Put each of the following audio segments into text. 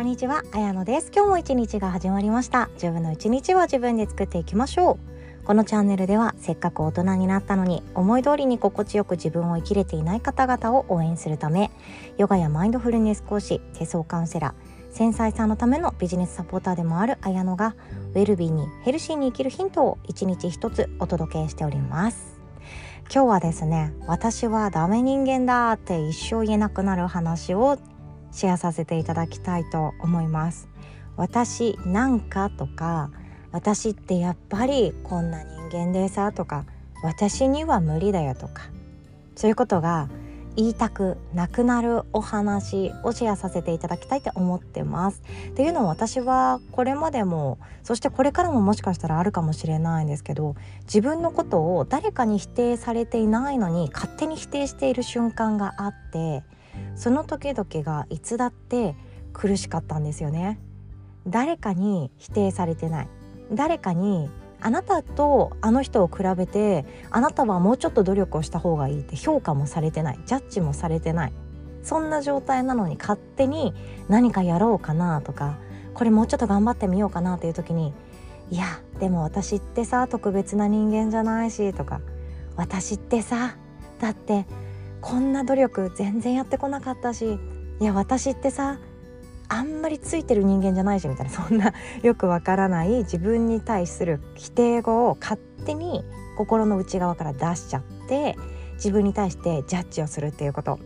こんにちは、あやのです。今日も一日が始まりました。自分の一日は自分で作っていきましょう。このチャンネルではせっかく大人になったのに思い通りに心地よく自分を生きれていない方々を応援するためヨガやマインドフルネス講師手相カウンセラー繊細さんのためのビジネスサポーターでもある綾乃がウェルビーにヘルシーに生きるヒントを一日一つお届けしております。今日はですね私はダメ人間だって一生言えなくなる話をシェアさせていただきたいと思います私なんかとか私ってやっぱりこんな人間でさとか私には無理だよとかそういうことが言いたくなくなるお話をシェアさせていただきたいと思ってます。っていうのも私はこれまでもそしてこれからももしかしたらあるかもしれないんですけど自分のことを誰かに否定されていないのに勝手に否定している瞬間があってその時々がいつだって苦しかったんですよね。誰かに否定されてない。誰かにあなたとあの人を比べてあなたはもうちょっと努力をした方がいいって評価もされてない。ジャッジもされてない。そんな状態なのに勝手に何かやろうかなとかこれもうちょっと頑張ってみようかなっていう時にいやでも私ってさ特別な人間じゃないしとか私ってさだってこんな努力全然やってこなかったしいや私ってさあんまりついてる人間じゃないしみたいなそんなよくわからない自分に対する否定語を勝手に心の内側から出しちゃって自分に対してジャッジをするっていうこと。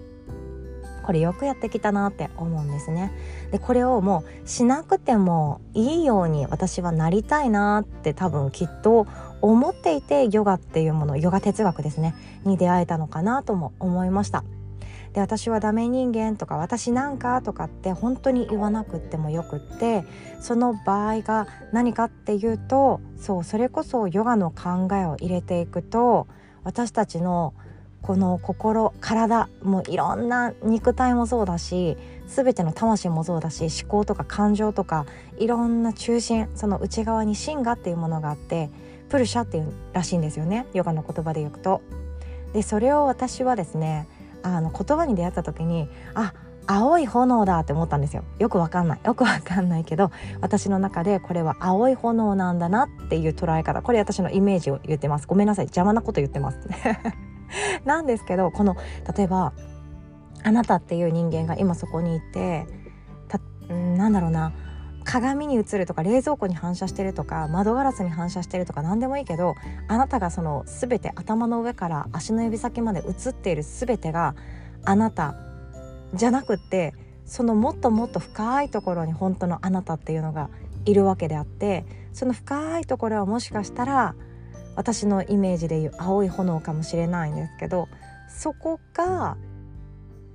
これよくやってきたなって思うんですね。でこれをもうしなくてもいいように私はなりたいなって多分きっと思っていてヨガっていうものヨガ哲学ですねに出会えたのかなとも思いました。で私はダメ人間とか私なんかとかって本当に言わなくってもよくってその場合が何かっていうとそうそれこそヨガの考えを入れていくと私たちのこの心体もういろんな肉体もそうだし全ての魂もそうだし思考とか感情とかいろんな中心その内側に真我っていうものがあってプルシャっていうらしいんですよね。ヨガの言葉で言うと。でそれを私はですねあの言葉に出会った時にあ青い炎だって思ったんですよ。よくわかんない。よくわかんないけど私の中でこれは青い炎なんだなっていう捉え方。これ私のイメージを言ってます。ごめんなさい。邪魔なこと言ってます。なんですけどこの例えばあなたっていう人間が今そこにいてたなんだろうな鏡に映るとか冷蔵庫に反射してるとか窓ガラスに反射してるとか何でもいいけどあなたがその全て頭の上から足の指先まで映っている全てがあなたじゃなくってそのもっともっと深いところに本当のあなたっていうのがいるわけであってその深いところはもしかしたら私のイメージでいう青い炎かもしれないんですけどそこが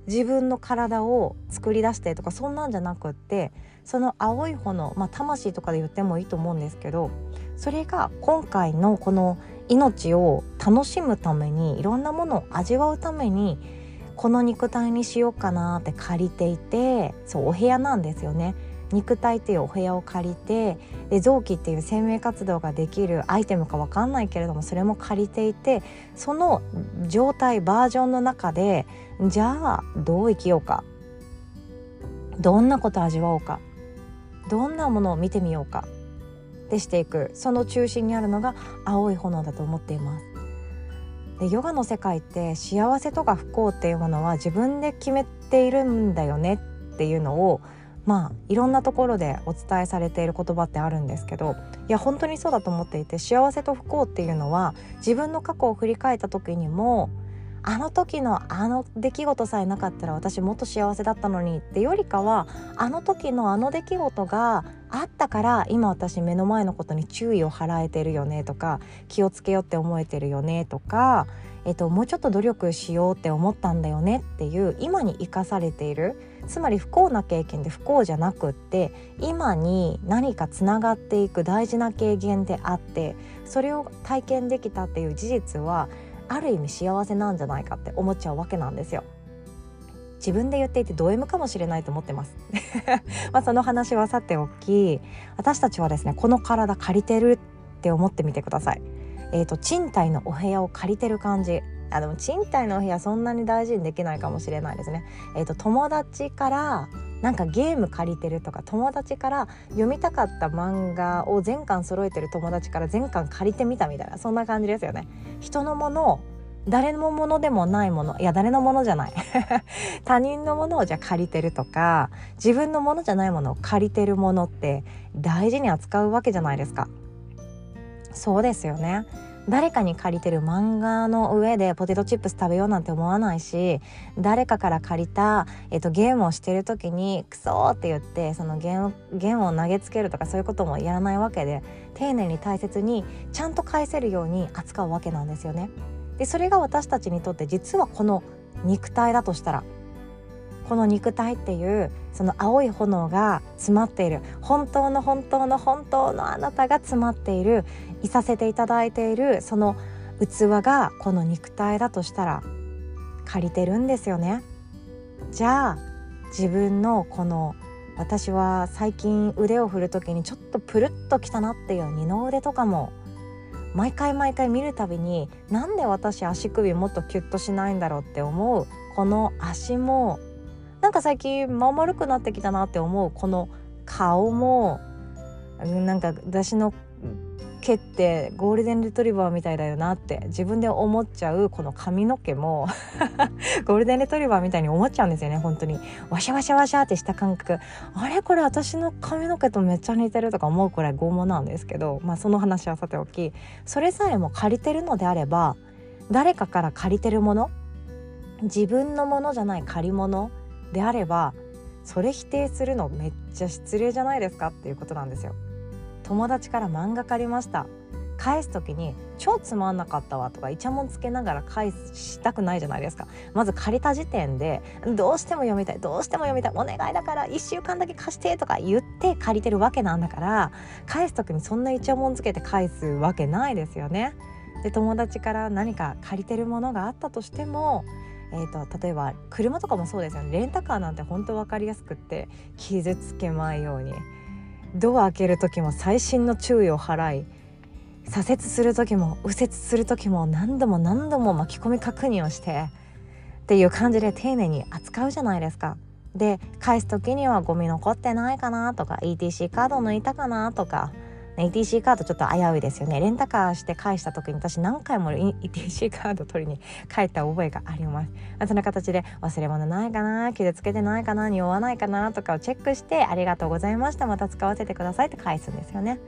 自分の体を作り出してとかそんなんじゃなくってその青い炎まあ魂とかで言ってもいいと思うんですけどそれが今回のこの命を楽しむためにいろんなものを味わうためにこの肉体にしようかなって借りていてそうお部屋なんですよね。肉体っていうお部屋を借りてで臓器っていう生命活動ができるアイテムか分かんないけれどもそれも借りていてその状態バージョンの中でじゃあどう生きようか。どんなこと味わおうか。どんなものを見てみようか。でしていく。その中心にあるのが青い炎だと思っています。でヨガの世界って幸せとか不幸っていうものは自分で決めているんだよねっていうのをまあいろんなところでお伝えされている言葉ってあるんですけどいや本当にそうだと思っていて幸せと不幸っていうのは自分の過去を振り返った時にもあの時のあの出来事さえなかったら私もっと幸せだったのにってよりかはあの時のあの出来事があったから今私目の前のことに注意を払えてるよねとか気をつけようって思えてるよねとかえっと、もうちょっと努力しようって思ったんだよねっていう今に生かされている。つまり不幸な経験で不幸じゃなくって今に何かつながっていく大事な経験であってそれを体験できたっていう事実はある意味幸せなんじゃないかって思っちゃうわけなんですよ。自分で言っていてド M かもしれないと思ってます。まあその話はさておき私たちはですねこの体借りてるって思ってみてください。えーと、賃貸のお部屋を借りてる感じあでも賃貸のお部屋そんなに大事にできないかもしれないですね。えーと、友達からなんかゲーム借りてるとか友達から読みたかった漫画を全巻揃えてる友達から全巻借りてみたみたいなそんな感じですよね。人のものを誰のものでもないものいや誰のものじゃない 他人のものをじゃあ借りてるとか自分のものじゃないものを借りてるものって大事に扱うわけじゃないですかそうですよね誰かに借りてる漫画の上でポテトチップス食べようなんて思わないし誰かから借りた、えっと、ゲームをしてる時にクソって言ってそのゲームゲームを投げつけるとかそういうこともやらないわけで丁寧に大切にちゃんと返せるように扱うわけなんですよね。でそれが私たちにとって実はこの肉体だとしたらこの肉体っていうその青い炎が詰まっている本当の本当の本当のあなたが詰まっているいさせていただいているその器がこの肉体だとしたら借りてるんですよね。じゃあ自分のこの私は最近腕を振る時にちょっとプルッときたなっていう二の腕とかも毎回毎回見るたびになんで私足首もっとキュッとしないんだろうって思うこの足もなんか最近ま丸くなってきたなって思うこの顔もなんか私の毛ってゴールデンレトリバーみたいだよなって自分で思っちゃうこの髪の毛も ゴールデンレトリバーみたいに思っちゃうんですよね本当に。ワシャワシャワシャってした感覚。あれ？これ私の髪の毛とめっちゃ似てるとか思うくらい拷問なんですけどまあその話はさておき。それさえも借りてるのであれば誰かから借りてるもの自分のものじゃない借り物であればそれ否定するのめっちゃ失礼じゃないですかっていうことなんですよ。友達から漫画借りました。返す時に超つまんなかったわとかイチャモンつけながら返したくないじゃないですか。まず借りた時点でどうしても読みたいどうしても読みたいお願いだから1週間だけ貸してとか言って借りてるわけなんだから返す時にそんなイチャモンつけて返すわけないですよね。で友達から何か借りてるものがあったとしてもえーと、例えば車とかもそうですよね。レンタカーなんて本当分かりやすくって傷つけまいように。ドア開ける時も細心の注意を払い左折する時も右折する時も何度も何度も巻き込み確認をしてっていう感じで丁寧に扱うじゃないですか。で返す時にはゴミ残ってないかなとか ETC カード抜いたかなとか ETC カードちょっと危ういですよね。レンタカーして返した時に私何回も ETC カード取りに帰った覚えがあります。そんな形で忘れ物ないかな傷つけてないかな匂わないかなとかをチェックしてありがとうございましたまた使わせてくださいって返すんですよね。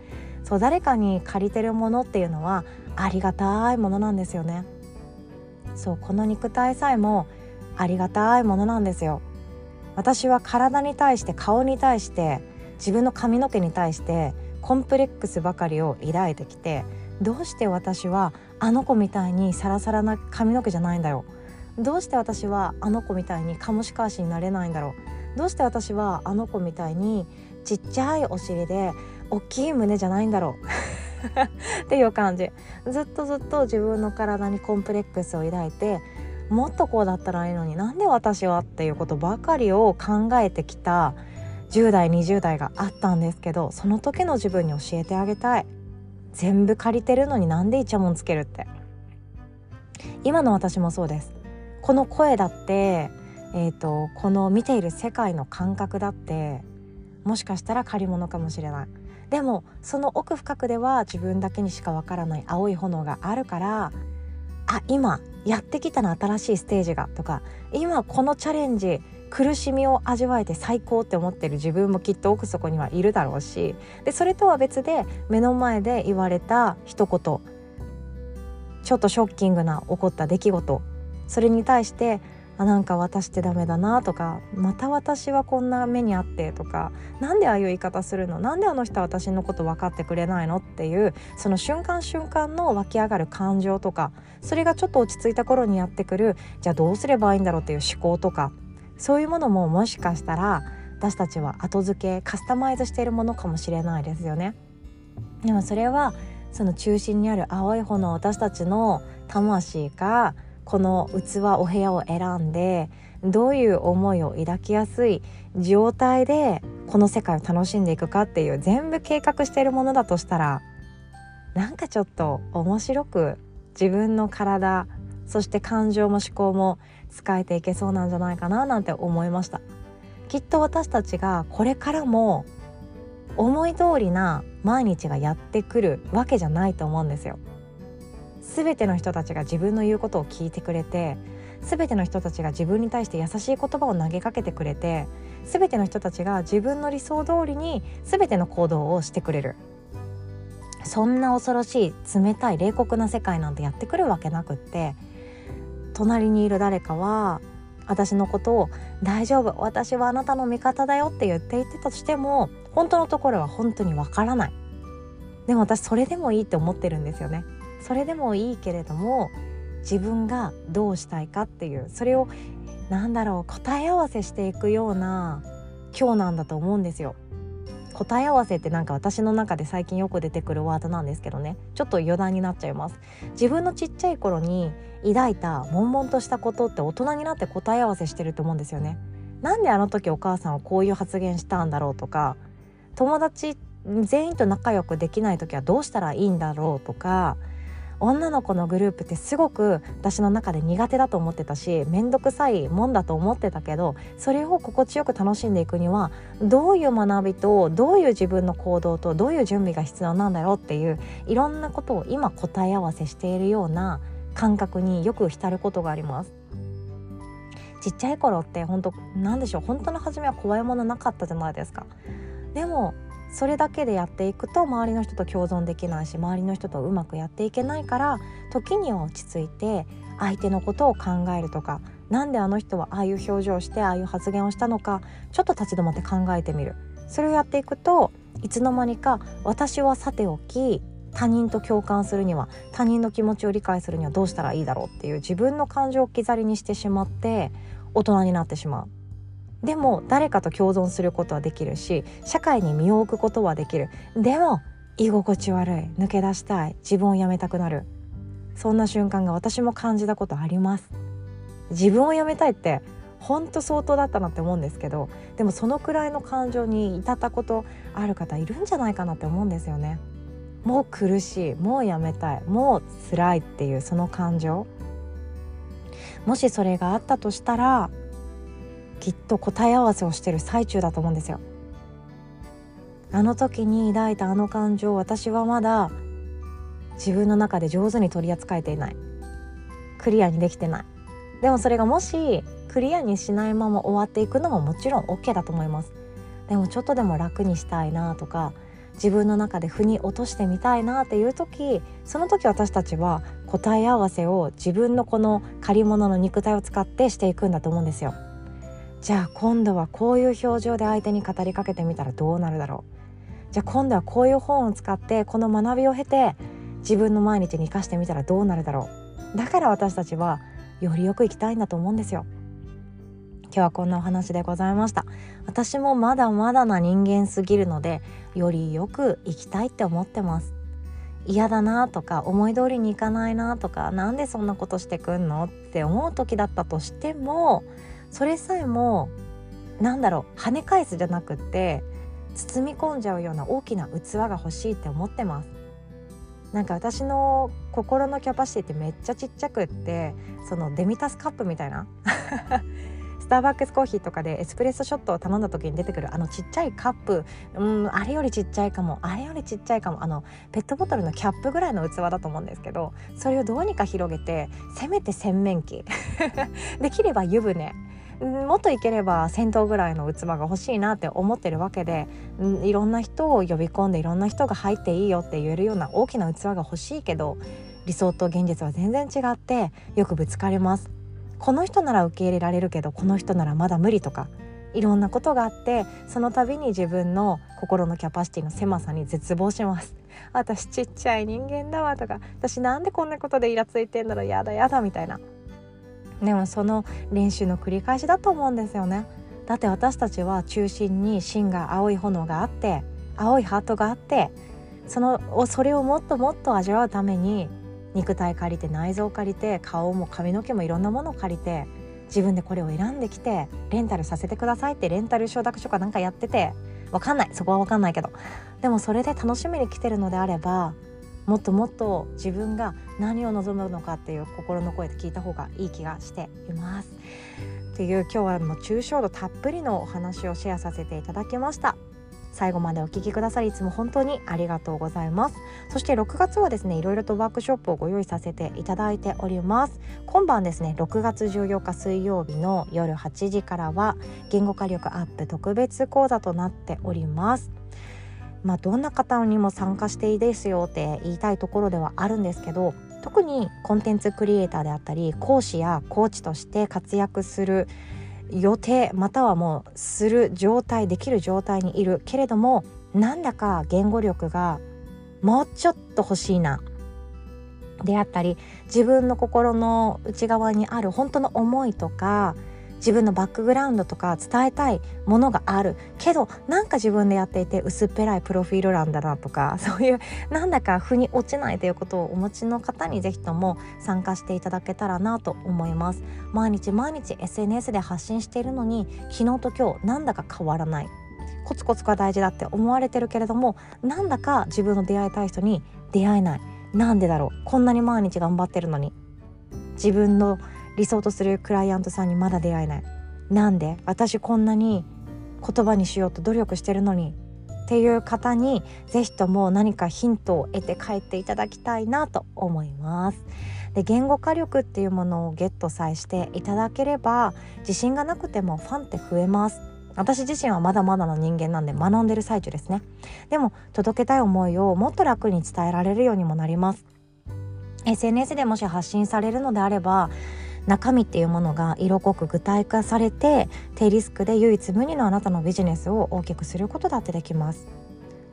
そう誰かに借りてるものっていうのはありがたいものなんですよね。そうこの肉体さえもありがたいものなんですよ。私は体に対して顔に対して自分の髪の毛に対してコンプレックスばかりを抱いてきてどうして私はあの子みたいにサラサラな髪の毛じゃないんだろう？どうして私はあの子みたいにカモシカ足になれないんだろう？どうして私はあの子みたいにちっちゃいお尻で大きい胸じゃないんだろう？っていう感じ。ずっとずっと自分の体にコンプレックスを抱いてもっとこうだったらいいのになんで私はっていうことばかりを考えてきた10代20代があったんですけどその時の自分に教えてあげたい。全部借りてるのになんでイチャモンつけるって。今の私もそうです。この声だってえーと、この見ている世界の感覚だってもしかしたら借り物かもしれない。でもその奥深くでは自分だけにしかわからない青い炎があるからあ今やってきたな新しいステージがとか今このチャレンジ苦しみを味わえて最高って思ってる自分もきっと奥底にはいるだろうしでそれとは別で目の前で言われた一言ちょっとショッキングな起こった出来事。それに対してあなんか私ってダメだなとかまた私はこんな目にあってとか何でああいう言い方するの？なんであの人は私のこと分かってくれないの？っていうその瞬間瞬間の湧き上がる感情とかそれがちょっと落ち着いた頃にやってくるじゃあどうすればいいんだろうっていう思考とかそういうものももしかしたら私たちは後付けカスタマイズしているものかもしれないですよね。でもそれはその中心にある青い炎私たちの魂がこの器お部屋を選んでどういう思いを抱きやすい状態でこの世界を楽しんでいくかっていう全部計画しているものだとしたらなんかちょっと面白く自分の体そして感情も思考も使えていけそうなんじゃないかななんて思いました。きっと私たちがこれからも思い通りな毎日がやってくるわけじゃないと思うんですよ。全ての人たちが自分の言うことを聞いてくれて全ての人たちが自分に対して優しい言葉を投げかけてくれて全ての人たちが自分の理想通りに全ての行動をしてくれる。そんな恐ろしい冷たい冷酷な世界なんてやってくるわけなくって隣にいる誰かは私のことを「大丈夫私はあなたの味方だよ」って言っていてたとしても本当のところは本当にわからない。でも私それでもいいって思ってるんですよね。それでもいいけれども自分がどうしたいかっていうそれをなんだろう答え合わせしていくような今日なんだと思うんですよ。答え合わせってなんか私の中で最近よく出てくるワードなんですけどね。ちょっと余談になっちゃいます。自分のちっちゃい頃に抱いた悶々としたことって大人になって答え合わせしてると思うんですよね。なんであの時お母さんはこういう発言したんだろうとか。友達全員と仲良くできない時はどうしたらいいんだろうとか。女の子のグループってすごく私の中で苦手だと思ってたし面倒くさいもんだと思ってたけどそれを心地よく楽しんでいくにはどういう学びとどういう自分の行動とどういう準備が必要なんだろうっていういろんなことを今答え合わせしているような感覚によく浸ることがあります。ちっちゃい頃って本当なんでしょう本当の初めは怖いものなかったじゃないですか。でもそれだけでやっていくと周りの人と共存できないし周りの人とうまくやっていけないから時には落ち着いて相手のことを考えるとか何であの人はああいう表情をしてああいう発言をしたのかちょっと立ち止まって考えてみる。それをやっていくといつの間にか私はさておき他人と共感するには他人の気持ちを理解するにはどうしたらいいだろうっていう自分の感情を置き去りにしてしまって大人になってしまう。でも誰かと共存することはできるし社会に身を置くことはできる。でも居心地悪い。抜け出したい。自分を辞めたくなる。そんな瞬間が私も感じたことあります。自分を辞めたいって本当相当だったなって思うんですけどでもそのくらいの感情に至ったことある方いるんじゃないかなって思うんですよね。もう苦しい。もうやめたい。もう辛いっていうその感情。もしそれがあったとしたらきっと答え合わせをしてる最中だと思うんですよ。あの時に抱いたあの感情私はまだ自分の中で上手に取り扱えていない。クリアにできてない。でもそれがもしクリアにしないまま終わっていくのももちろん OK だと思います。でもちょっとでも楽にしたいなとか自分の中で腑に落としてみたいなっていう時その時私たちは答え合わせを自分のこの借り物の肉体を使ってしていくんだと思うんですよ。じゃあ今度はこういう表情で相手に語りかけてみたらどうなるだろう。じゃあ今度はこういう本を使ってこの学びを経て自分の毎日に生かしてみたらどうなるだろう。だから私たちはよりよく生きたいんだと思うんですよ。今日はこんなお話でございました。私もまだまだな人間すぎるのでよりよく生きたいって思ってます。嫌だなとか思い通りにいかないなとかなんでそんなことしてくんの？って思う時だったとしてもそれさえもなんだろう跳ね返すじゃなくって包み込んじゃうような大きな器が欲しいって思ってます。なんか私の心のキャパシティってめっちゃちっちゃくってそのデミタスカップみたいな スターバックスコーヒーとかでエスプレッソショットを頼んだ時に出てくるあのちっちゃいカップ。うんあれよりちっちゃいかも。あれよりちっちゃいかも。あのペットボトルのキャップぐらいの器だと思うんですけどそれをどうにか広げてせめて洗面器。できれば湯船。もっといければ銭湯ぐらいの器が欲しいなって思ってるわけでいろんな人を呼び込んでいろんな人が入っていいよって言えるような大きな器が欲しいけど理想と現実は全然違ってよくぶつかります。この人なら受け入れられるけどこの人ならまだ無理とかいろんなことがあってその度に自分の心のキャパシティの狭さに絶望します。私ちっちゃい人間だわとか私なんでこんなことでイラついてんだろうやだやだみたいな。でもその練習の繰り返しだと思うんですよね。だって私たちは中心に芯が青い炎があって青いハートがあってそのそれをもっともっと味わうために肉体借りて内臓借りて顔も髪の毛もいろんなものを借りて自分でこれを選んできてレンタルさせてくださいってレンタル承諾書かなんかやっててわかんない。そこはわかんないけど。でもそれで楽しみに来てるのであればもっともっと自分が何を望むのかっていう心の声で聞いた方がいい気がしています。っていう今日はもう抽象度たっぷりのお話をシェアさせていただきました。最後までお聞きくださりいつも本当にありがとうございますそして6月はですねいろいろとワークショップをご用意させていただいております今晩ですね6月14日水曜日の夜8時からは言語化力アップ特別講座となっておりますまあ、どんな方にも参加していいですよって言いたいところではあるんですけど特にコンテンツクリエイターであったり講師やコーチとして活躍する予定またはもうする状態できる状態にいるけれどもなんだか言語力がもうちょっと欲しいなであったり自分の心の内側にある本当の思いとか自分のバックグラウンドとか伝えたいものがあるけどなんか自分でやっていて薄っぺらいプロフィール欄だなとか そういうなんだか腑に落ちないということをお持ちの方に是非とも参加していただけたらなと思います。毎日毎日 SNS で発信しているのに昨日と今日なんだか変わらない。コツコツが大事だって思われてるけれどもなんだか自分の出会いたい人に出会えない。なんでだろう。こんなに毎日頑張ってるのに。自分の理想とするクライアントさんにまだ出会えないなんで？私こんなに言葉にしようと努力してるのにっていう方に是非とも何かヒントを得て帰っていただきたいなと思います。で言語化力っていうものをゲットさえしていただければ自信がなくてもファンって増えます。私自身はまだまだの人間なんで学んでる最中ですねでも届けたい思いをもっと楽に伝えられるようにもなります SNS でもし発信されるのであれば中身っていうものが色濃く具体化されて低リスクで唯一無二のあなたのビジネスを大きくすることだってできます。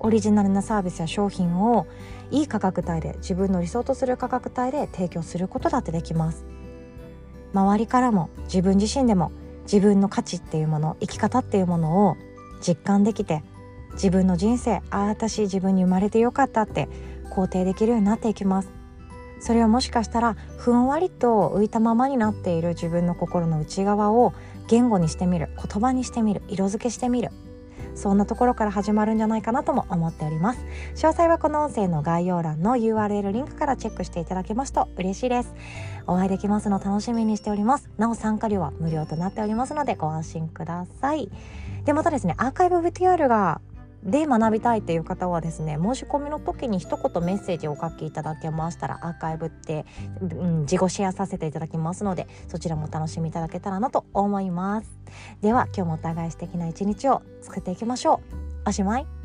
オリジナルなサービスや商品をいい価格帯で自分の理想とする価格帯で提供することだってできます。周りからも自分自身でも自分の価値っていうもの生き方っていうものを実感できて自分の人生ああ私自分に生まれてよかったって肯定できるようになっていきます。それはもしかしたらふんわりと浮いたままになっている自分の心の内側を言語にしてみる言葉にしてみる色付けしてみる。そんなところから始まるんじゃないかなとも思っております。詳細はこの音声の概要欄の URL リンクからチェックしていただけますと嬉しいです。お会いできますの楽しみにしております。なお参加料は無料となっておりますのでご安心ください。でまたですねアーカイブ VTR がで学びたいっていう方はですね申し込みの時に一言メッセージをお書きいただけましたらアーカイブって、うん、自己シェアさせていただきますのでそちらも楽しみいただけたらなと思います。では今日もお互い素敵な一日を作っていきましょう。おしまい。